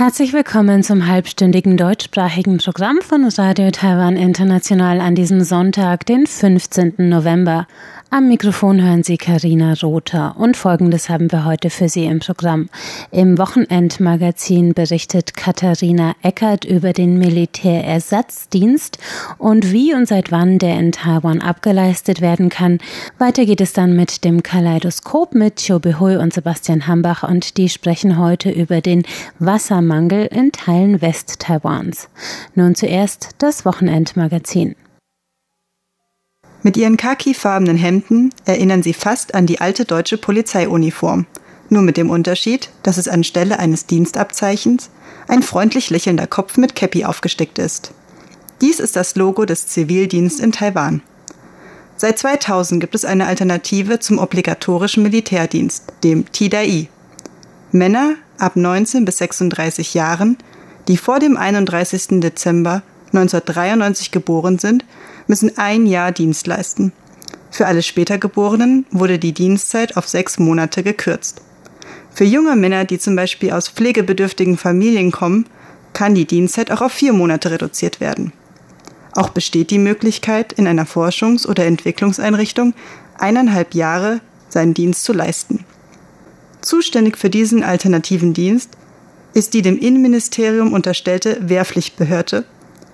Herzlich willkommen zum halbstündigen deutschsprachigen Programm von Radio Taiwan International an diesem Sonntag, den 15. November. Am Mikrofon hören Sie Karina Rother und Folgendes haben wir heute für Sie im Programm. Im Wochenendmagazin berichtet Katharina Eckert über den Militärersatzdienst und wie und seit wann der in Taiwan abgeleistet werden kann. Weiter geht es dann mit dem Kaleidoskop mit Cho Behui und Sebastian Hambach und die sprechen heute über den Wassermangel in Teilen West-Taiwans. Nun zuerst das Wochenendmagazin. Mit ihren khakifarbenen Hemden erinnern sie fast an die alte deutsche Polizeiuniform, nur mit dem Unterschied, dass es anstelle eines Dienstabzeichens ein freundlich lächelnder Kopf mit Käppi aufgesteckt ist. Dies ist das Logo des Zivildienst in Taiwan. Seit 2000 gibt es eine Alternative zum obligatorischen Militärdienst, dem TDI. Männer ab 19 bis 36 Jahren, die vor dem 31. Dezember 1993 geboren sind, müssen ein Jahr Dienst leisten. Für alle später Geborenen wurde die Dienstzeit auf sechs Monate gekürzt. Für junge Männer, die zum Beispiel aus pflegebedürftigen Familien kommen, kann die Dienstzeit auch auf vier Monate reduziert werden. Auch besteht die Möglichkeit, in einer Forschungs- oder Entwicklungseinrichtung eineinhalb Jahre seinen Dienst zu leisten. Zuständig für diesen alternativen Dienst ist die dem Innenministerium unterstellte Wehrpflichtbehörde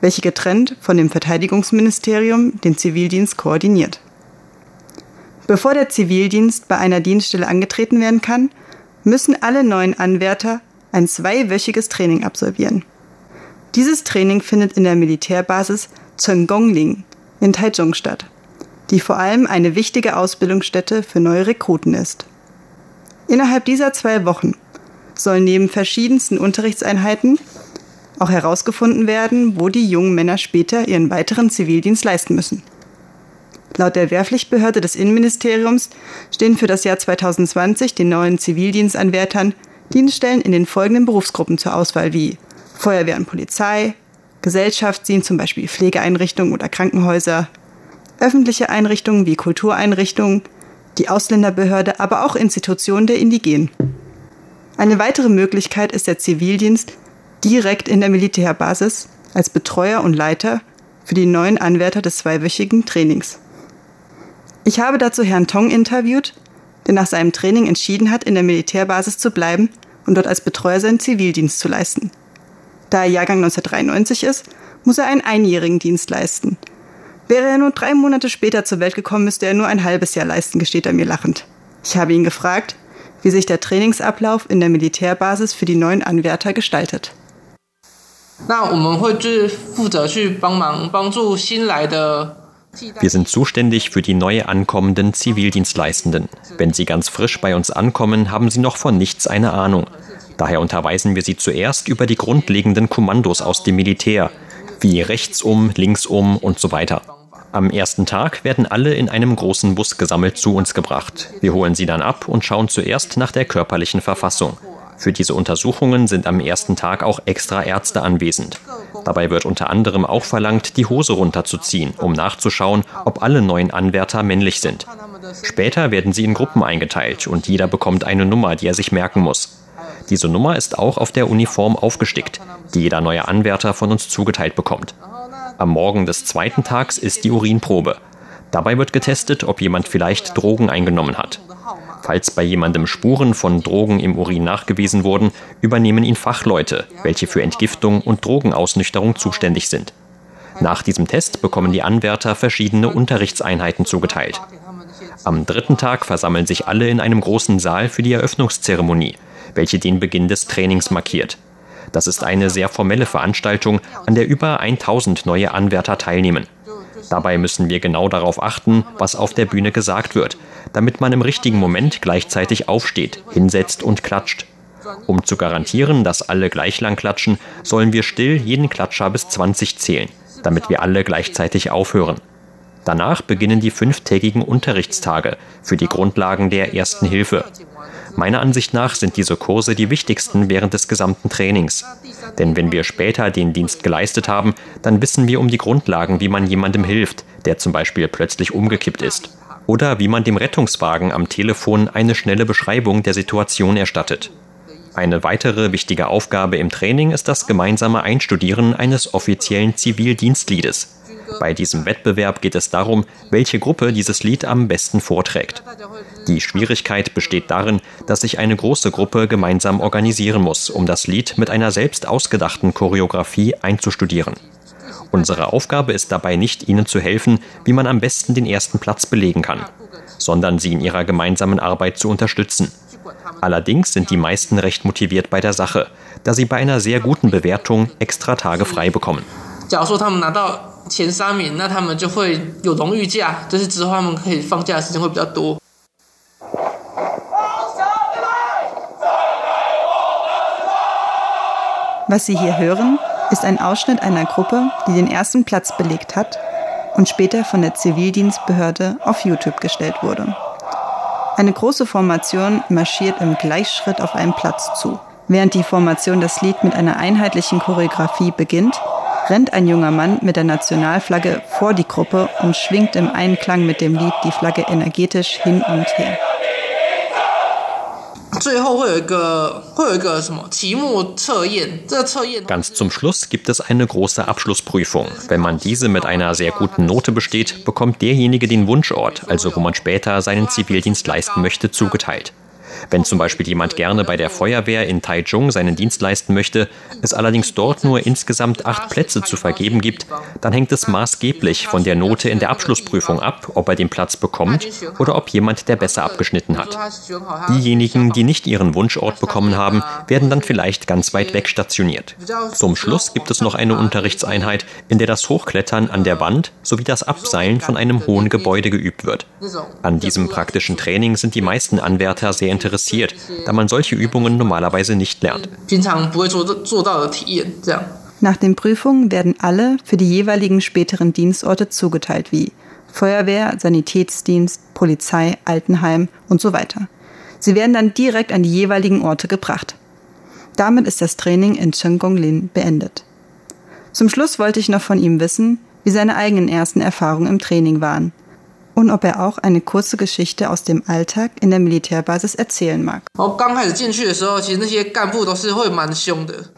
welche getrennt von dem Verteidigungsministerium den Zivildienst koordiniert. Bevor der Zivildienst bei einer Dienststelle angetreten werden kann, müssen alle neuen Anwärter ein zweiwöchiges Training absolvieren. Dieses Training findet in der Militärbasis Zhengongling in Taichung statt, die vor allem eine wichtige Ausbildungsstätte für neue Rekruten ist. Innerhalb dieser zwei Wochen sollen neben verschiedensten Unterrichtseinheiten auch herausgefunden werden, wo die jungen Männer später ihren weiteren Zivildienst leisten müssen. Laut der Wehrpflichtbehörde des Innenministeriums stehen für das Jahr 2020 den neuen Zivildienstanwärtern Dienststellen in den folgenden Berufsgruppen zur Auswahl wie Feuerwehr und Polizei, Gesellschaftsdienst, zum Beispiel Pflegeeinrichtungen oder Krankenhäuser, öffentliche Einrichtungen wie Kultureinrichtungen, die Ausländerbehörde, aber auch Institutionen der Indigenen. Eine weitere Möglichkeit ist der Zivildienst direkt in der Militärbasis als Betreuer und Leiter für die neuen Anwärter des zweiwöchigen Trainings. Ich habe dazu Herrn Tong interviewt, der nach seinem Training entschieden hat, in der Militärbasis zu bleiben und dort als Betreuer seinen Zivildienst zu leisten. Da er Jahrgang 1993 ist, muss er einen einjährigen Dienst leisten. Wäre er nur drei Monate später zur Welt gekommen, müsste er nur ein halbes Jahr leisten, gesteht er mir lachend. Ich habe ihn gefragt, wie sich der Trainingsablauf in der Militärbasis für die neuen Anwärter gestaltet. 那我们会就是负责去帮忙帮助新来的 wir sind zuständig für die neu ankommenden Zivildienstleistenden. Wenn sie ganz frisch bei uns ankommen, haben sie noch von nichts eine Ahnung. Daher unterweisen wir sie zuerst über die grundlegenden Kommandos aus dem Militär, wie rechts um, links um und so weiter. Am ersten Tag werden alle in einem großen Bus gesammelt zu uns gebracht. Wir holen sie dann ab und schauen zuerst nach der körperlichen Verfassung. Für diese Untersuchungen sind am ersten Tag auch extra Ärzte anwesend. Dabei wird unter anderem auch verlangt, die Hose runterzuziehen, um nachzuschauen, ob alle neuen Anwärter männlich sind. Später werden sie in Gruppen eingeteilt und jeder bekommt eine Nummer, die er sich merken muss. Diese Nummer ist auch auf der Uniform aufgestickt, die jeder neue Anwärter von uns zugeteilt bekommt. Am Morgen des zweiten Tags ist die Urinprobe. Dabei wird getestet, ob jemand vielleicht Drogen eingenommen hat. Falls bei jemandem Spuren von Drogen im Urin nachgewiesen wurden, übernehmen ihn Fachleute, welche für Entgiftung und Drogenausnüchterung zuständig sind. Nach diesem Test bekommen die Anwärter verschiedene Unterrichtseinheiten zugeteilt. Am dritten Tag versammeln sich alle in einem großen Saal für die Eröffnungszeremonie, welche den Beginn des Trainings markiert. Das ist eine sehr formelle Veranstaltung, an der über 1000 neue Anwärter teilnehmen. Dabei müssen wir genau darauf achten, was auf der Bühne gesagt wird, damit man im richtigen Moment gleichzeitig aufsteht, hinsetzt und klatscht. Um zu garantieren, dass alle gleich lang klatschen, sollen wir still jeden Klatscher bis 20 zählen, damit wir alle gleichzeitig aufhören. Danach beginnen die fünftägigen Unterrichtstage für die Grundlagen der Ersten Hilfe. Meiner Ansicht nach sind diese Kurse die wichtigsten während des gesamten Trainings. Denn wenn wir später den Dienst geleistet haben, dann wissen wir um die Grundlagen, wie man jemandem hilft, der zum Beispiel plötzlich umgekippt ist. Oder wie man dem Rettungswagen am Telefon eine schnelle Beschreibung der Situation erstattet. Eine weitere wichtige Aufgabe im Training ist das gemeinsame Einstudieren eines offiziellen Zivildienstliedes. Bei diesem Wettbewerb geht es darum, welche Gruppe dieses Lied am besten vorträgt. Die Schwierigkeit besteht darin, dass sich eine große Gruppe gemeinsam organisieren muss, um das Lied mit einer selbst ausgedachten Choreografie einzustudieren. Unsere Aufgabe ist dabei nicht, ihnen zu helfen, wie man am besten den ersten Platz belegen kann, sondern sie in ihrer gemeinsamen Arbeit zu unterstützen. Allerdings sind die meisten recht motiviert bei der Sache, da sie bei einer sehr guten Bewertung extra Tage frei bekommen. 前三名，那他们就会有荣誉假，就是之后他们可以放假的时间会比较多。Was Sie hier hören, ist ein Ausschnitt einer Gruppe, die den ersten Platz belegt hat und später von der Zivildienstbehörde auf YouTube gestellt wurde. Eine große Formation marschiert im Gleichschritt auf einen Platz zu. Während die Formation das Lied mit einer einheitlichen Choreografie beginnt, rennt ein junger Mann mit der Nationalflagge vor die Gruppe und schwingt im Einklang mit dem Lied die Flagge energetisch hin und her. Ganz zum Schluss gibt es eine große Abschlussprüfung. Wenn man diese mit einer sehr guten Note besteht, bekommt derjenige den Wunschort, also wo man später seinen Zivildienst leisten möchte, zugeteilt. Wenn zum Beispiel jemand gerne bei der Feuerwehr in Taichung seinen Dienst leisten möchte, es allerdings dort nur insgesamt acht Plätze zu vergeben gibt, dann hängt es maßgeblich von der Note in der Abschlussprüfung ab, ob er den Platz bekommt oder ob jemand, der besser abgeschnitten hat. Diejenigen, die nicht ihren Wunschort bekommen haben, werden dann vielleicht ganz weit weg stationiert. Zum Schluss gibt es noch eine Unterrichtseinheit, in der das Hochklettern an der Wand sowie das Abseilen von einem hohen Gebäude geübt wird. An diesem praktischen Training sind die meisten Anwärter sehr interessiert interessiert, da man solche Übungen normalerweise nicht lernt. Nach den Prüfungen werden alle für die jeweiligen späteren Dienstorte zugeteilt, wie Feuerwehr, Sanitätsdienst, Polizei, Altenheim und so weiter. Sie werden dann direkt an die jeweiligen Orte gebracht. Damit ist das Training in Chengonglin beendet. Zum Schluss wollte ich noch von ihm wissen, wie seine eigenen ersten Erfahrungen im Training waren – und ob er auch eine kurze Geschichte aus dem Alltag in der Militärbasis erzählen mag.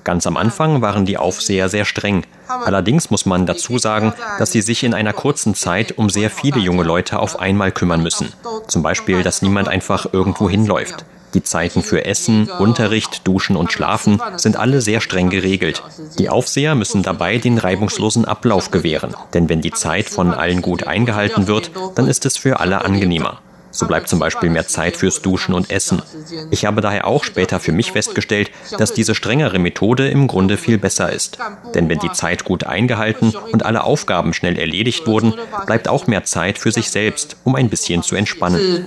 Ganz am Anfang waren die Aufseher sehr streng. Allerdings muss man dazu sagen, dass sie sich in einer kurzen Zeit um sehr viele junge Leute auf einmal kümmern müssen. Zum Beispiel, dass niemand einfach irgendwo hinläuft. Die Zeiten für Essen, Unterricht, Duschen und Schlafen sind alle sehr streng geregelt. Die Aufseher müssen dabei den reibungslosen Ablauf gewähren, denn wenn die Zeit von allen gut eingehalten wird, dann ist es für alle angenehmer. So bleibt zum Beispiel mehr Zeit fürs Duschen und Essen. Ich habe daher auch später für mich festgestellt, dass diese strengere Methode im Grunde viel besser ist. Denn wenn die Zeit gut eingehalten und alle Aufgaben schnell erledigt wurden, bleibt auch mehr Zeit für sich selbst, um ein bisschen zu entspannen.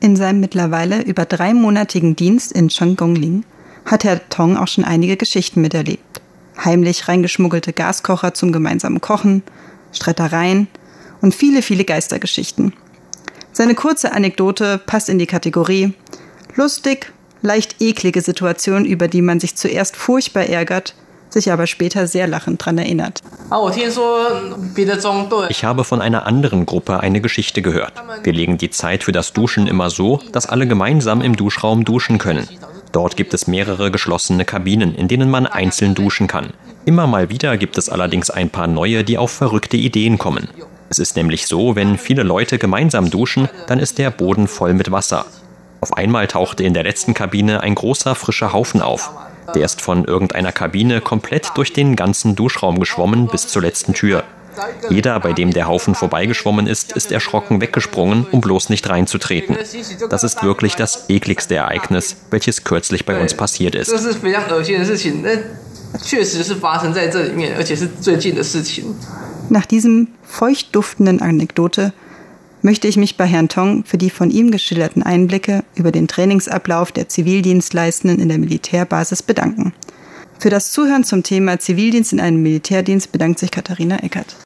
In seinem mittlerweile über dreimonatigen Dienst in Chongqingling hat Herr Tong auch schon einige Geschichten miterlebt. Heimlich reingeschmuggelte Gaskocher zum gemeinsamen Kochen, Streitereien und viele, viele Geistergeschichten. Seine kurze Anekdote passt in die Kategorie lustig, leicht eklige Situation, über die man sich zuerst furchtbar ärgert, sich aber später sehr lachend daran erinnert. Ich habe von einer anderen Gruppe eine Geschichte gehört. Wir legen die Zeit für das Duschen immer so, dass alle gemeinsam im Duschraum duschen können. Dort gibt es mehrere geschlossene Kabinen, in denen man einzeln duschen kann. Immer mal wieder gibt es allerdings ein paar neue, die auf verrückte Ideen kommen. Es ist nämlich so, wenn viele Leute gemeinsam duschen, dann ist der Boden voll mit Wasser. Auf einmal tauchte in der letzten Kabine ein großer frischer Haufen auf. Der ist von irgendeiner Kabine komplett durch den ganzen Duschraum geschwommen bis zur letzten Tür. Jeder, bei dem der Haufen vorbeigeschwommen ist, ist erschrocken weggesprungen, um bloß nicht reinzutreten. Das ist wirklich das ekligste Ereignis, welches kürzlich bei uns passiert ist. Nach diesem feucht duftenden Anekdote möchte ich mich bei Herrn Tong für die von ihm geschilderten Einblicke über den Trainingsablauf der Zivildienstleistenden in der Militärbasis bedanken. Für das Zuhören zum Thema Zivildienst in einem Militärdienst bedankt sich Katharina Eckert.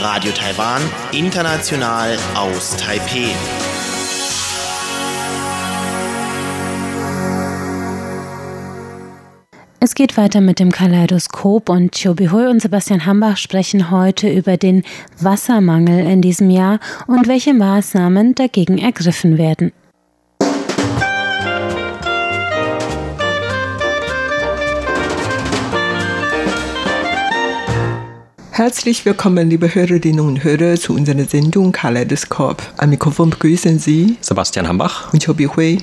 Radio Taiwan, international aus Taipei. Es geht weiter mit dem Kaleidoskop und Chobi Hui und Sebastian Hambach sprechen heute über den Wassermangel in diesem Jahr und welche Maßnahmen dagegen ergriffen werden. Herzlich willkommen, liebe Hörerinnen und Hörer, zu unserer Sendung Kaleidoskop. Am Mikrofon begrüßen Sie Sebastian Hambach und Chobi Hui.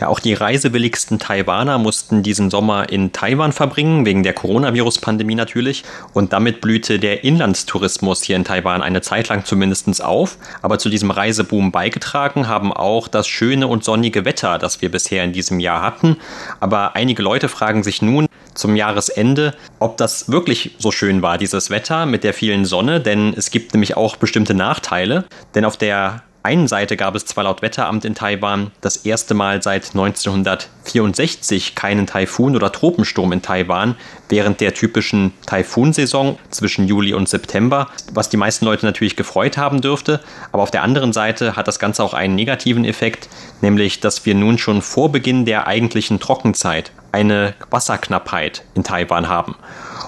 Ja, auch die reisewilligsten Taiwaner mussten diesen Sommer in Taiwan verbringen, wegen der Coronavirus-Pandemie natürlich. Und damit blühte der Inlandstourismus hier in Taiwan eine Zeit lang zumindest auf. Aber zu diesem Reiseboom beigetragen haben auch das schöne und sonnige Wetter, das wir bisher in diesem Jahr hatten. Aber einige Leute fragen sich nun zum Jahresende, ob das wirklich so schön war, dieses Wetter mit der vielen Sonne, denn es gibt nämlich auch bestimmte Nachteile. Denn auf der einen Seite gab es zwar laut Wetteramt in Taiwan das erste Mal seit 1964 keinen Taifun oder Tropensturm in Taiwan während der typischen Taifunsaison zwischen Juli und September, was die meisten Leute natürlich gefreut haben dürfte. Aber auf der anderen Seite hat das Ganze auch einen negativen Effekt, nämlich dass wir nun schon vor Beginn der eigentlichen Trockenzeit eine Wasserknappheit in Taiwan haben.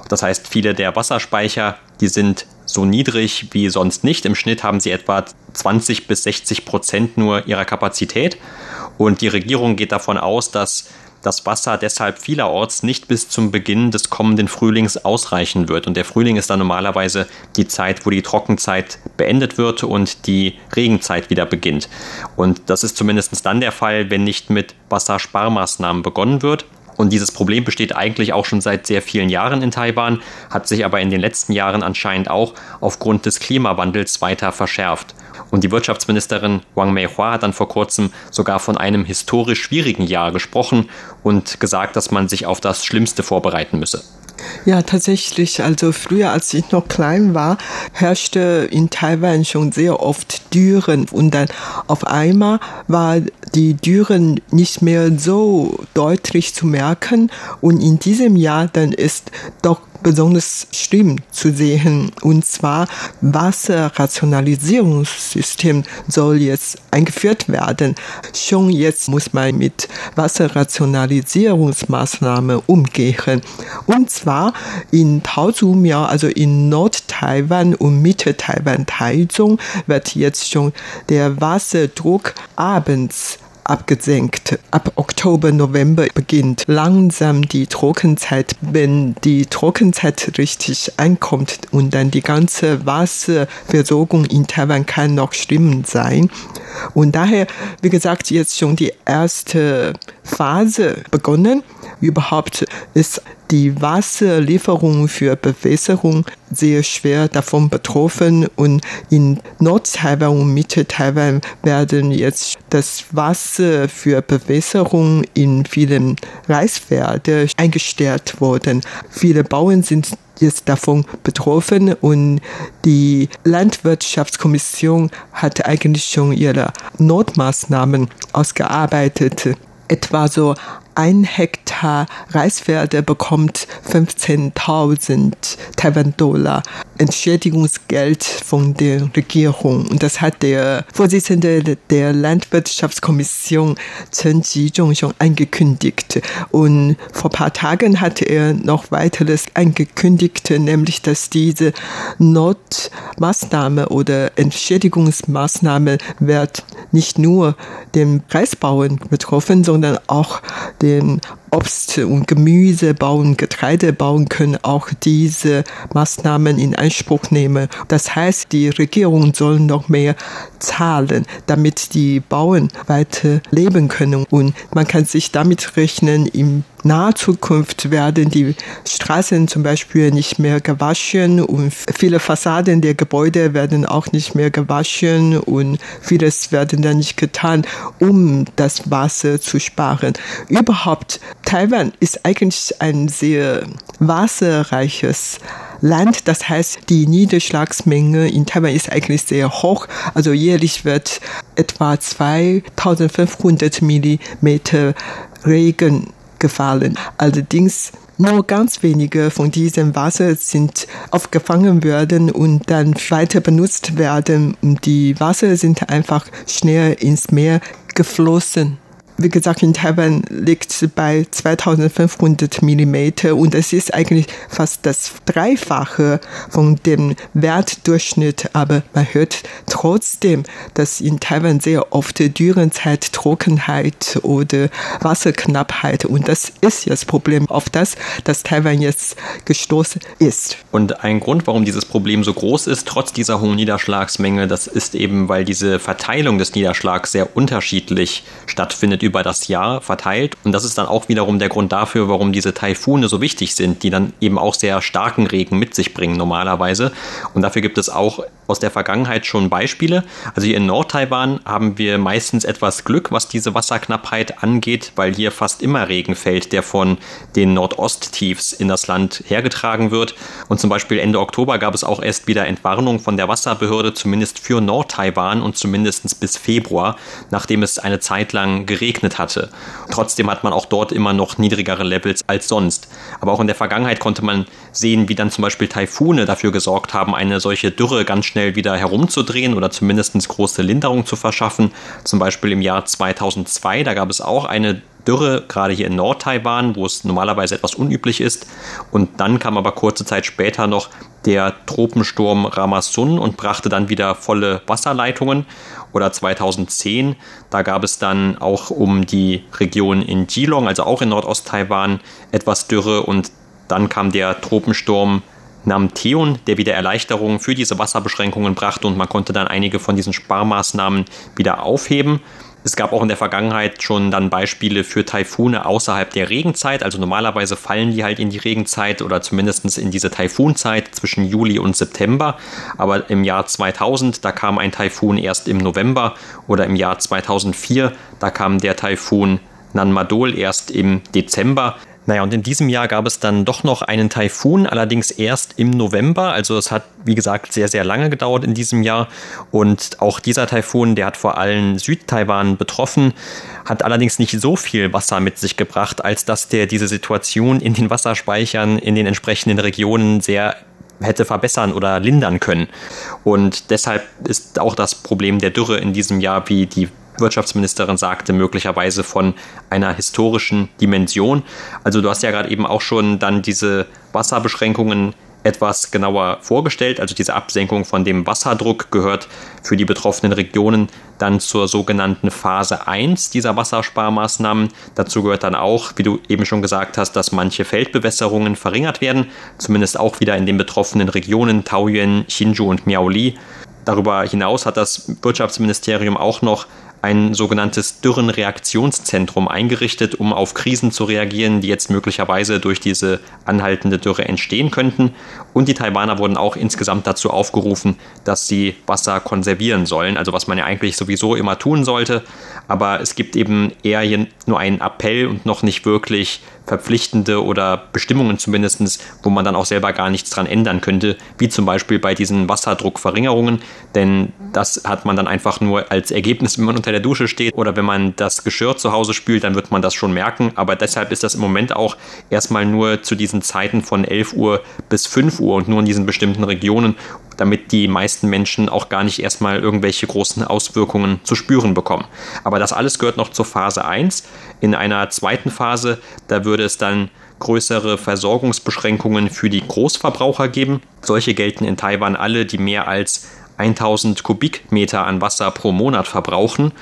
Das heißt, viele der Wasserspeicher, die sind so niedrig wie sonst nicht. Im Schnitt haben sie etwa 20 bis 60 Prozent nur ihrer Kapazität. Und die Regierung geht davon aus, dass das Wasser deshalb vielerorts nicht bis zum Beginn des kommenden Frühlings ausreichen wird. Und der Frühling ist dann normalerweise die Zeit, wo die Trockenzeit beendet wird und die Regenzeit wieder beginnt. Und das ist zumindest dann der Fall, wenn nicht mit Wassersparmaßnahmen begonnen wird. Und dieses Problem besteht eigentlich auch schon seit sehr vielen Jahren in Taiwan, hat sich aber in den letzten Jahren anscheinend auch aufgrund des Klimawandels weiter verschärft. Und die Wirtschaftsministerin Wang Meihua hat dann vor kurzem sogar von einem historisch schwierigen Jahr gesprochen und gesagt, dass man sich auf das Schlimmste vorbereiten müsse. Ja, tatsächlich. Also früher, als ich noch klein war, herrschte in Taiwan schon sehr oft Dürren. Und dann auf einmal war die Dürren nicht mehr so deutlich zu merken. Und in diesem Jahr dann ist doch besonders schlimm zu sehen. Und zwar Wasserrationalisierungssystem soll jetzt eingeführt werden. Schon jetzt muss man mit Wasserrationalisierungsmaßnahmen umgehen. Und zwar in Taozumiao, also in Nord-Taiwan und Mitte-Taiwan, Taichung, wird jetzt schon der Wasserdruck abends abgesenkt. Ab Oktober, November beginnt langsam die Trockenzeit. Wenn die Trockenzeit richtig ankommt und dann die ganze Wasserversorgung in Taiwan kann noch schlimm sein. Und daher, wie gesagt, jetzt schon die erste Phase begonnen. Überhaupt ist die Wasserlieferung für Bewässerung sehr schwer davon betroffen und in Nord-Taiwan und Mitte-Taiwan werden jetzt das Wasser für Bewässerung in vielen Reisfeldern eingestellt worden. Viele Bauern sind jetzt davon betroffen und die Landwirtschaftskommission hat eigentlich schon ihre Notmaßnahmen ausgearbeitet. Etwa so ein Hektar Reisfelder bekommt 15.000 Taiwan-Dollar Entschädigungsgeld von der Regierung. Und das hat der Vorsitzende der Landwirtschaftskommission Chen Jizhong schon angekündigt. Und vor paar Tagen hat er noch weiteres angekündigt, nämlich, dass diese Notmaßnahme oder Entschädigungsmaßnahme wird nicht nur den Reisbauern betroffen, sondern auch den den Obst- und Gemüse bauen, Getreide bauen können, auch diese Maßnahmen in Anspruch nehmen. Das heißt, die Regierung soll noch mehr zahlen, damit die Bauern weiter leben können. Und man kann sich damit rechnen, im naher Zukunft werden die Straßen zum Beispiel nicht mehr gewaschen und viele Fassaden der Gebäude werden auch nicht mehr gewaschen und vieles werden dann nicht getan, um das Wasser zu sparen. Überhaupt, Taiwan ist eigentlich ein sehr wasserreiches Land. Das heißt, die Niederschlagsmenge in Taiwan ist eigentlich sehr hoch. Also jährlich wird etwa 2500 Millimeter Regen gefallen. Allerdings Nur ganz wenige von diesem Wasser sind aufgefangen werden und dann weiter benutzt werden. Die Wasser sind einfach schnell ins Meer geflossen wie gesagt, in Taiwan liegt es bei 2500 Millimeter und es ist eigentlich fast das Dreifache von dem Wertdurchschnitt. Aber man hört trotzdem, dass in Taiwan sehr oft Dürrenzeit, Trockenheit oder Wasserknappheit und das ist das Problem auf das, dass Taiwan jetzt gestoßen ist. Und ein Grund, warum dieses Problem so groß ist, trotz dieser hohen Niederschlagsmenge, das ist eben, weil diese Verteilung des Niederschlags sehr unterschiedlich stattfindet über das Jahr verteilt. Und das ist dann auch wiederum der Grund dafür, warum diese Taifune so wichtig sind, die dann eben auch sehr starken Regen mit sich bringen normalerweise. Und dafür gibt es auch aus der Vergangenheit schon Beispiele. Also hier in Nord-Taiwan haben wir meistens etwas Glück, was diese Wasserknappheit angeht, weil hier fast immer Regen fällt, der von den Nordosttiefs in das Land hergetragen wird. Und zum Beispiel Ende Oktober gab es auch erst wieder Entwarnung von der Wasserbehörde, zumindest für Nord-Taiwan und zumindest bis Februar, nachdem es eine Zeit lang geregnet hatte. Trotzdem hat man auch dort immer noch niedrigere Levels als sonst. Aber auch in der Vergangenheit konnte man sehen, wie dann zum Beispiel Taifune dafür gesorgt haben, eine solche Dürre ganz schnell wieder herumzudrehen oder zumindest große Linderung zu verschaffen. Zum Beispiel im Jahr 2002, da gab es auch eine Dürre, gerade hier in Nord-Taiwan, wo es normalerweise etwas unüblich ist. Und dann kam aber kurze Zeit später noch der Tropensturm Ramasun und brachte dann wieder volle Wasserleitungen. Oder 2010, da gab es dann auch um die Region in Geelong, also auch in Nordost-Taiwan, etwas Dürre und dann kam der Tropensturm Namteon, der wieder Erleichterungen für diese Wasserbeschränkungen brachte und man konnte dann einige von diesen Sparmaßnahmen wieder aufheben. Es gab auch in der Vergangenheit schon dann Beispiele für Taifune außerhalb der Regenzeit. Also normalerweise fallen die halt in die Regenzeit oder zumindest in diese Taifunzeit zwischen Juli und September. Aber im Jahr 2000, da kam ein Taifun erst im November oder im Jahr 2004, da kam der Taifun Nanmadol erst im Dezember. Naja, und in diesem Jahr gab es dann doch noch einen Taifun, allerdings erst im November. Also es hat, wie gesagt, sehr, sehr lange gedauert in diesem Jahr. Und auch dieser Taifun, der hat vor allem Südtaiwan betroffen, hat allerdings nicht so viel Wasser mit sich gebracht, als dass der diese Situation in den Wasserspeichern in den entsprechenden Regionen sehr hätte verbessern oder lindern können. Und deshalb ist auch das Problem der Dürre in diesem Jahr, wie die Wirtschaftsministerin sagte, möglicherweise von einer historischen Dimension. Also du hast ja gerade eben auch schon dann diese Wasserbeschränkungen etwas genauer vorgestellt. Also diese Absenkung von dem Wasserdruck gehört für die betroffenen Regionen dann zur sogenannten Phase 1 dieser Wassersparmaßnahmen. Dazu gehört dann auch, wie du eben schon gesagt hast, dass manche Feldbewässerungen verringert werden, zumindest auch wieder in den betroffenen Regionen Taoyuan, Hsinchu und Miaoli. Darüber hinaus hat das Wirtschaftsministerium auch noch ein sogenanntes Dürrenreaktionszentrum eingerichtet, um auf Krisen zu reagieren, die jetzt möglicherweise durch diese anhaltende Dürre entstehen könnten. Und die Taiwaner wurden auch insgesamt dazu aufgerufen, dass sie Wasser konservieren sollen, also was man ja eigentlich sowieso immer tun sollte. Aber es gibt eben eher nur einen Appell und noch nicht wirklich verpflichtende oder Bestimmungen zumindest, wo man dann auch selber gar nichts dran ändern könnte, wie zum Beispiel bei diesen Wasserdruckverringerungen, denn das hat man dann einfach nur als Ergebnis, wenn man unter der Dusche steht oder wenn man das Geschirr zu Hause spült, dann wird man das schon merken, aber deshalb ist das im Moment auch erstmal nur zu diesen Zeiten von 11 Uhr bis 5 Uhr und nur in diesen bestimmten Regionen damit die meisten Menschen auch gar nicht erstmal irgendwelche großen Auswirkungen zu spüren bekommen. Aber das alles gehört noch zur Phase 1. In einer zweiten Phase, da würde es dann größere Versorgungsbeschränkungen für die Großverbraucher geben. Solche gelten in Taiwan alle, die mehr als 1000 Kubikmeter an Wasser pro Monat verbrauchen.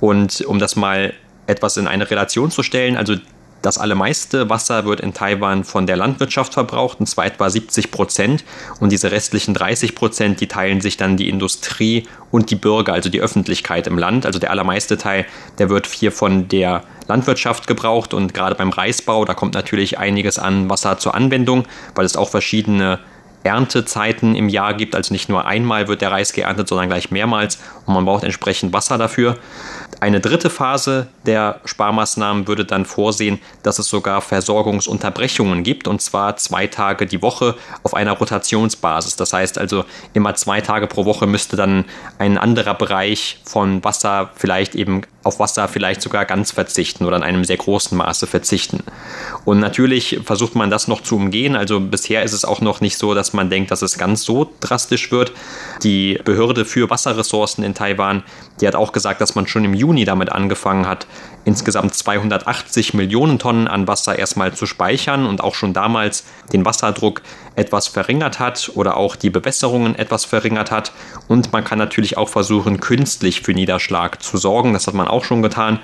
Und um das mal etwas in eine Relation zu stellen, also das allermeiste Wasser wird in Taiwan von der Landwirtschaft verbraucht, und zwar etwa 70 Prozent. Und diese restlichen 30 Prozent, die teilen sich dann die Industrie und die Bürger, also die Öffentlichkeit im Land. Also der allermeiste Teil, der wird hier von der Landwirtschaft gebraucht. Und gerade beim Reisbau, da kommt natürlich einiges an Wasser zur Anwendung, weil es auch verschiedene Erntezeiten im Jahr gibt. Also nicht nur einmal wird der Reis geerntet, sondern gleich mehrmals und man braucht entsprechend Wasser dafür. Eine dritte Phase der Sparmaßnahmen würde dann vorsehen, dass es sogar Versorgungsunterbrechungen gibt und zwar zwei Tage die Woche auf einer Rotationsbasis. Das heißt also immer zwei Tage pro Woche müsste dann ein anderer Bereich von Wasser vielleicht eben auf Wasser vielleicht sogar ganz verzichten oder in einem sehr großen Maße verzichten. Und natürlich versucht man das noch zu umgehen. Also bisher ist es auch noch nicht so, dass man denkt, dass es ganz so drastisch wird. Die Behörde für Wasserressourcen in Taiwan, die hat auch gesagt, dass man schon im Juni damit angefangen hat, insgesamt 280 Millionen Tonnen an Wasser erstmal zu speichern und auch schon damals den Wasserdruck etwas verringert hat oder auch die Bewässerungen etwas verringert hat. Und man kann natürlich auch versuchen, künstlich für Niederschlag zu sorgen. Das hat man auch schon getan.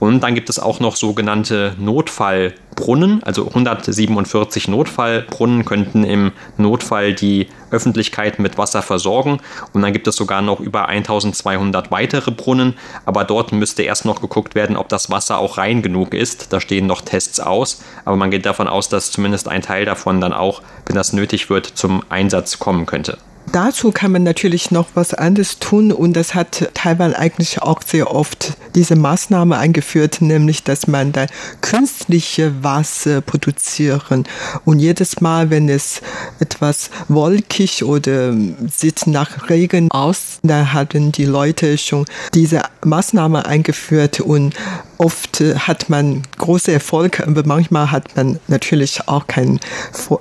Und dann gibt es auch noch sogenannte Notfallbrunnen. Also 147 Notfallbrunnen könnten im Notfall die Öffentlichkeit mit Wasser versorgen. Und dann gibt es sogar noch über 1200 weitere Brunnen. Aber dort müsste erst noch geguckt werden, ob das Wasser auch rein genug ist. Da stehen noch Tests aus. Aber man geht davon aus, dass zumindest ein Teil davon dann auch, wenn das nötig wird, zum Einsatz kommen könnte. Dazu kann man natürlich noch was anderes tun und das hat Taiwan eigentlich auch sehr oft diese Maßnahme eingeführt, nämlich dass man da künstliche Wasser produzieren. Und jedes Mal, wenn es etwas wolkig oder sieht nach Regen aus, dann haben die Leute schon diese Maßnahme eingeführt und oft hat man große Erfolg, aber manchmal hat man natürlich auch keinen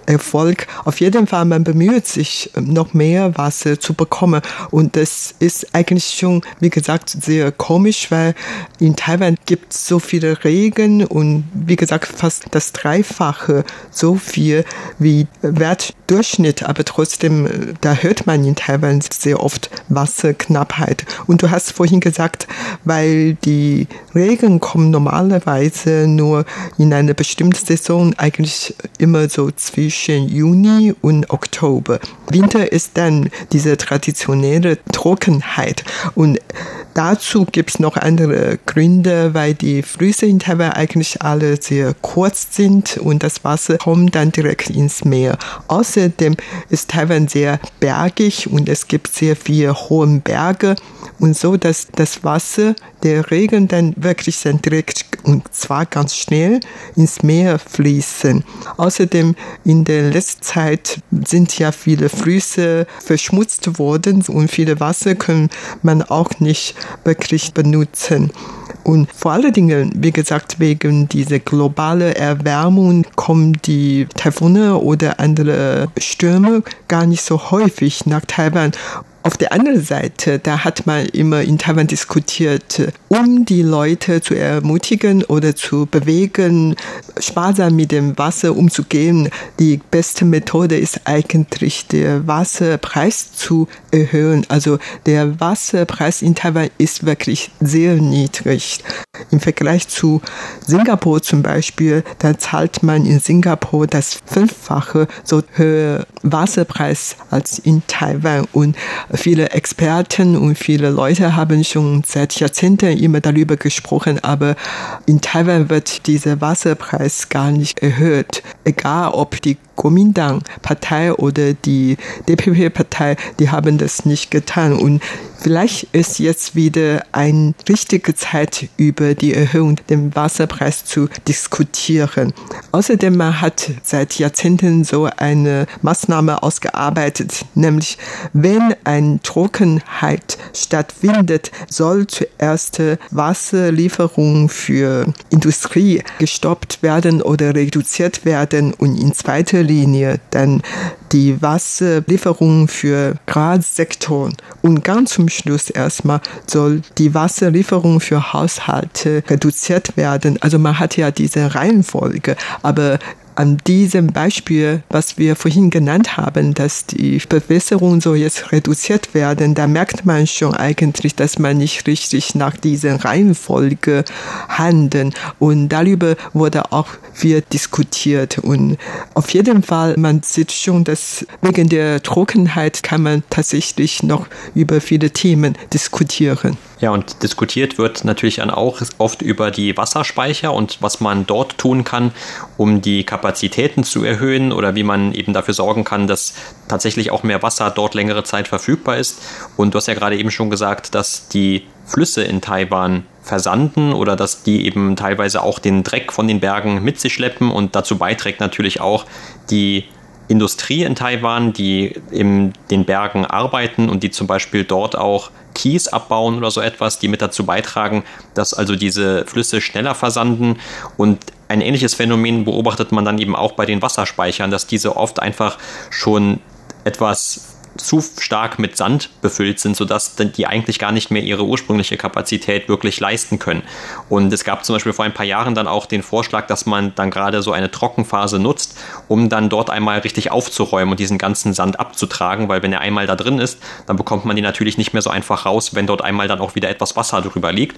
Erfolg. Auf jeden Fall, man bemüht sich noch mehr Wasser zu bekommen. Und das ist eigentlich schon, wie gesagt, sehr komisch, weil in Taiwan gibt es so viele Regen und wie gesagt, fast das Dreifache so viel wie Wertdurchschnitt. Aber trotzdem, da hört man in Taiwan sehr oft Wasserknappheit. Und du hast vorhin gesagt, weil die Regen kommen normalerweise nur in einer bestimmten Saison, eigentlich immer so zwischen Juni und Oktober. Winter ist dann diese traditionelle Trockenheit und Dazu gibt es noch andere Gründe, weil die Flüsse in Taiwan eigentlich alle sehr kurz sind und das Wasser kommt dann direkt ins Meer. Außerdem ist Taiwan sehr bergig und es gibt sehr viele hohe Berge und so, dass das Wasser, der Regen dann wirklich dann direkt und zwar ganz schnell ins Meer fließen. Außerdem in der letzten Zeit sind ja viele Flüsse verschmutzt worden und viele Wasser kann man auch nicht wirklich benutzen. Und vor allen Dingen, wie gesagt, wegen dieser globalen Erwärmung kommen die Taifune oder andere Stürme gar nicht so häufig nach Taiwan. Auf der anderen Seite, da hat man immer in Taiwan diskutiert, um die Leute zu ermutigen oder zu bewegen, sparsam mit dem Wasser umzugehen. Die beste Methode ist eigentlich, den Wasserpreis zu erhöhen. Also der Wasserpreis in Taiwan ist wirklich sehr niedrig. Im Vergleich zu Singapur zum Beispiel, da zahlt man in Singapur das Fünffache so höher Wasserpreis als in Taiwan und viele Experten und viele Leute haben schon seit Jahrzehnten immer darüber gesprochen, aber in Taiwan wird dieser Wasserpreis gar nicht erhöht. Egal ob die Kuomintang-Partei oder die DPP-Partei, die haben das nicht getan. Und vielleicht ist jetzt wieder eine richtige Zeit, über die Erhöhung des Wasserpreises zu diskutieren. Außerdem man hat seit Jahrzehnten so eine Maßnahme ausgearbeitet, nämlich wenn eine Trockenheit stattfindet, soll zuerst Wasserlieferung für Industrie gestoppt werden oder reduziert werden und in zweiter Linie dann die Wasserlieferung für Gradsektoren. Und ganz zum Schluss erstmal soll die Wasserlieferung für Haushalte reduziert werden. Also man hat ja diese Reihenfolge, aber an diesem Beispiel, was wir vorhin genannt haben, dass die Bewässerung so jetzt reduziert werden, da merkt man schon eigentlich, dass man nicht richtig nach dieser Reihenfolge handeln. Und darüber wurde auch viel diskutiert. Und auf jeden Fall, man sieht schon, dass wegen der Trockenheit kann man tatsächlich noch über viele Themen diskutieren. Ja, und diskutiert wird natürlich dann auch oft über die Wasserspeicher und was man dort tun kann, um die Kapazitäten zu erhöhen oder wie man eben dafür sorgen kann, dass tatsächlich auch mehr Wasser dort längere Zeit verfügbar ist. Und du hast ja gerade eben schon gesagt, dass die Flüsse in Taiwan versanden oder dass die eben teilweise auch den Dreck von den Bergen mit sich schleppen und dazu beiträgt natürlich auch die Industrie in Taiwan, die in den Bergen arbeiten und die zum Beispiel dort auch Kies abbauen oder so etwas, die mit dazu beitragen, dass also diese Flüsse schneller versanden. Und ein ähnliches Phänomen beobachtet man dann eben auch bei den Wasserspeichern, dass diese oft einfach schon etwas zu stark mit Sand befüllt sind, sodass die eigentlich gar nicht mehr ihre ursprüngliche Kapazität wirklich leisten können. Und es gab zum Beispiel vor ein paar Jahren dann auch den Vorschlag, dass man dann gerade so eine Trockenphase nutzt, um dann dort einmal richtig aufzuräumen und diesen ganzen Sand abzutragen, weil wenn er einmal da drin ist, dann bekommt man die natürlich nicht mehr so einfach raus, wenn dort einmal dann auch wieder etwas Wasser drüber liegt.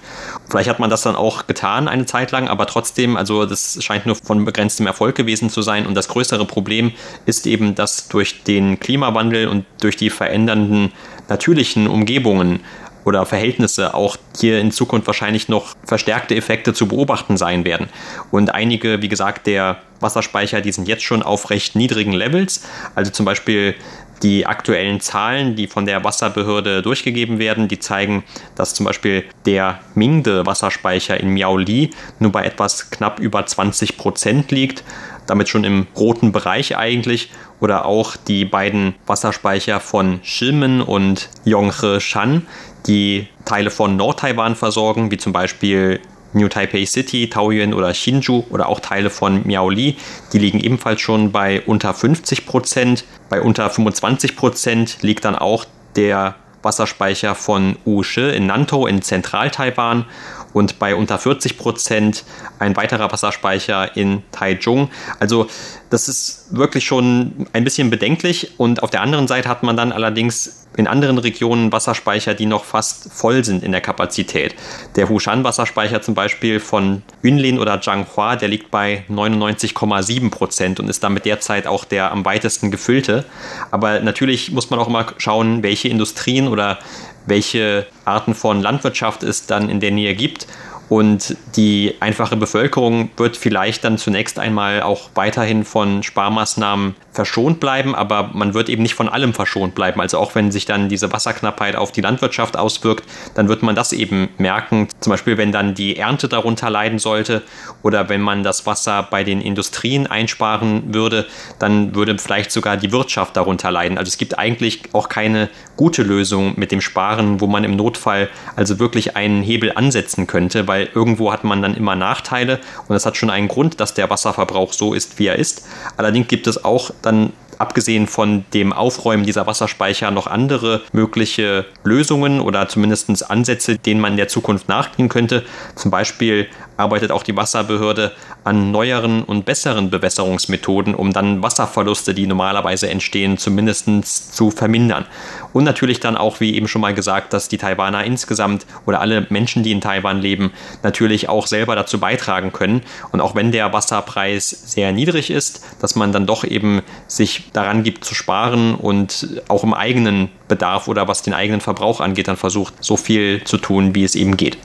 Vielleicht hat man das dann auch getan eine Zeit lang, aber trotzdem, also das scheint nur von begrenztem Erfolg gewesen zu sein. Und das größere Problem ist eben, dass durch den Klimawandel und durch die verändernden natürlichen Umgebungen oder Verhältnisse auch hier in Zukunft wahrscheinlich noch verstärkte Effekte zu beobachten sein werden. Und einige, wie gesagt, der Wasserspeicher, die sind jetzt schon auf recht niedrigen Levels. Also zum Beispiel die aktuellen Zahlen, die von der Wasserbehörde durchgegeben werden, die zeigen, dass zum Beispiel der Mingde-Wasserspeicher in Miaoli nur bei etwas knapp über 20 Prozent liegt, damit schon im roten Bereich eigentlich oder auch die beiden Wasserspeicher von Shilmen und Yonghe-Shan, die Teile von Nord-Taiwan versorgen, wie zum Beispiel New Taipei City, Taoyuan oder Hsinchu oder auch Teile von Miaoli, die liegen ebenfalls schon bei unter 50 Prozent. Bei unter 25 Prozent liegt dann auch der Wasserspeicher von Wushi in Nantou in Zentral-Taiwan und bei unter 40 Prozent ein weiterer Wasserspeicher in Taichung. Also das ist wirklich schon ein bisschen bedenklich und auf der anderen Seite hat man dann allerdings in anderen Regionen Wasserspeicher, die noch fast voll sind in der Kapazität. Der Hushan-Wasserspeicher zum Beispiel von Yunlin oder Zhanghua, der liegt bei 99,7 Prozent und ist damit derzeit auch der am weitesten gefüllte. Aber natürlich muss man auch immer schauen, welche Industrien oder welche Arten von Landwirtschaft es dann in der Nähe gibt und die einfache Bevölkerung wird vielleicht dann zunächst einmal auch weiterhin von Sparmaßnahmen verschont bleiben, aber man wird eben nicht von allem verschont bleiben. Also auch wenn sich dann diese Wasserknappheit auf die Landwirtschaft auswirkt, dann wird man das eben merken. Zum Beispiel, wenn dann die Ernte darunter leiden sollte oder wenn man das Wasser bei den Industrien einsparen würde, dann würde vielleicht sogar die Wirtschaft darunter leiden. Also es gibt eigentlich auch keine gute Lösung mit dem Sparen, wo man im Notfall also wirklich einen Hebel ansetzen könnte, weil weil irgendwo hat man dann immer Nachteile und das hat schon einen Grund, dass der Wasserverbrauch so ist, wie er ist. Allerdings gibt es auch dann abgesehen von dem Aufräumen dieser Wasserspeicher noch andere mögliche Lösungen oder zumindest Ansätze, denen man in der Zukunft nachgehen könnte. Zum Beispiel arbeitet auch die Wasserbehörde an neueren und besseren Bewässerungsmethoden, um dann Wasserverluste, die normalerweise entstehen, zumindest zu vermindern. Und natürlich dann auch, wie eben schon mal gesagt, dass die Taiwaner insgesamt oder alle Menschen, die in Taiwan leben, natürlich auch selber dazu beitragen können. Und auch wenn der Wasserpreis sehr niedrig ist, dass man dann doch eben sich daran gibt zu sparen und auch im eigenen Bedarf oder was den eigenen Verbrauch angeht, dann versucht, so viel zu tun, wie es eben geht.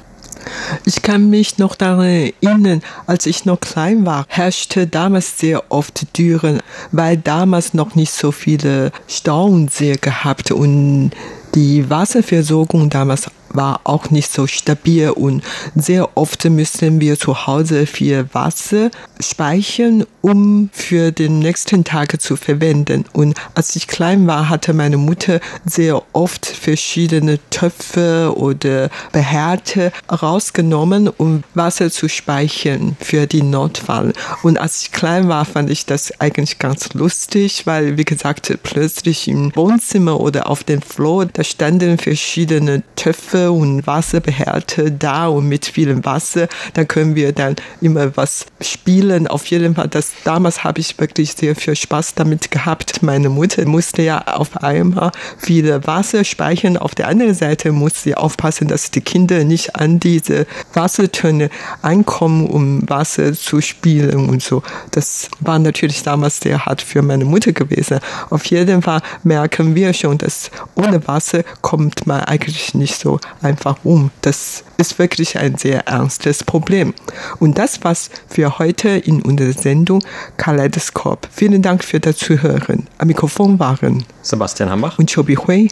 Ich kann mich noch daran erinnern, als ich noch klein war, herrschte damals sehr oft Dürren, weil damals noch nicht so viele Stausee gehabt und die Wasserversorgung damals war auch nicht so stabil und sehr oft müssen wir zu Hause viel Wasser speichern, um für den nächsten Tag zu verwenden. Und als ich klein war, hatte meine Mutter sehr oft verschiedene Töpfe oder Behärte rausgenommen, um Wasser zu speichern für die Notfall. Und als ich klein war, fand ich das eigentlich ganz lustig, weil, wie gesagt, plötzlich im Wohnzimmer oder auf dem Flur, da standen verschiedene Töpfe und Wasserbehälter da und mit vielem Wasser, dann können wir dann immer was spielen. Auf jeden Fall, das, damals habe ich wirklich sehr viel Spaß damit gehabt. Meine Mutter musste ja auf einmal viele Wasser speichern. Auf der anderen Seite muss sie aufpassen, dass die Kinder nicht an diese Wassertönne ankommen, um Wasser zu spielen und so. Das war natürlich damals sehr hart für meine Mutter gewesen. Auf jeden Fall merken wir schon, dass ohne Wasser kommt man eigentlich nicht so einfach um. Das ist wirklich ein sehr ernstes Problem. Und das war's für heute in unserer Sendung Kaleidoskop. Vielen Dank für das Zuhören. Am Mikrofon waren Sebastian Hambach und Chobi Hui.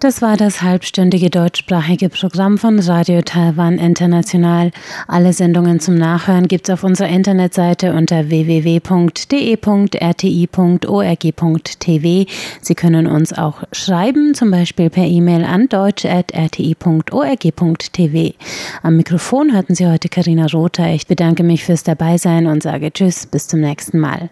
Das war das halbstündige deutschsprachige Programm von Radio Taiwan International. Alle Sendungen zum Nachhören gibt's auf unserer Internetseite unter www.de.rti.org.tv. Sie können uns auch schreiben, zum Beispiel per E-Mail an deutsch.rti.org.tv. Am Mikrofon hatten Sie heute Karina Rother. Ich bedanke mich fürs Dabeisein und sage Tschüss, bis zum nächsten Mal.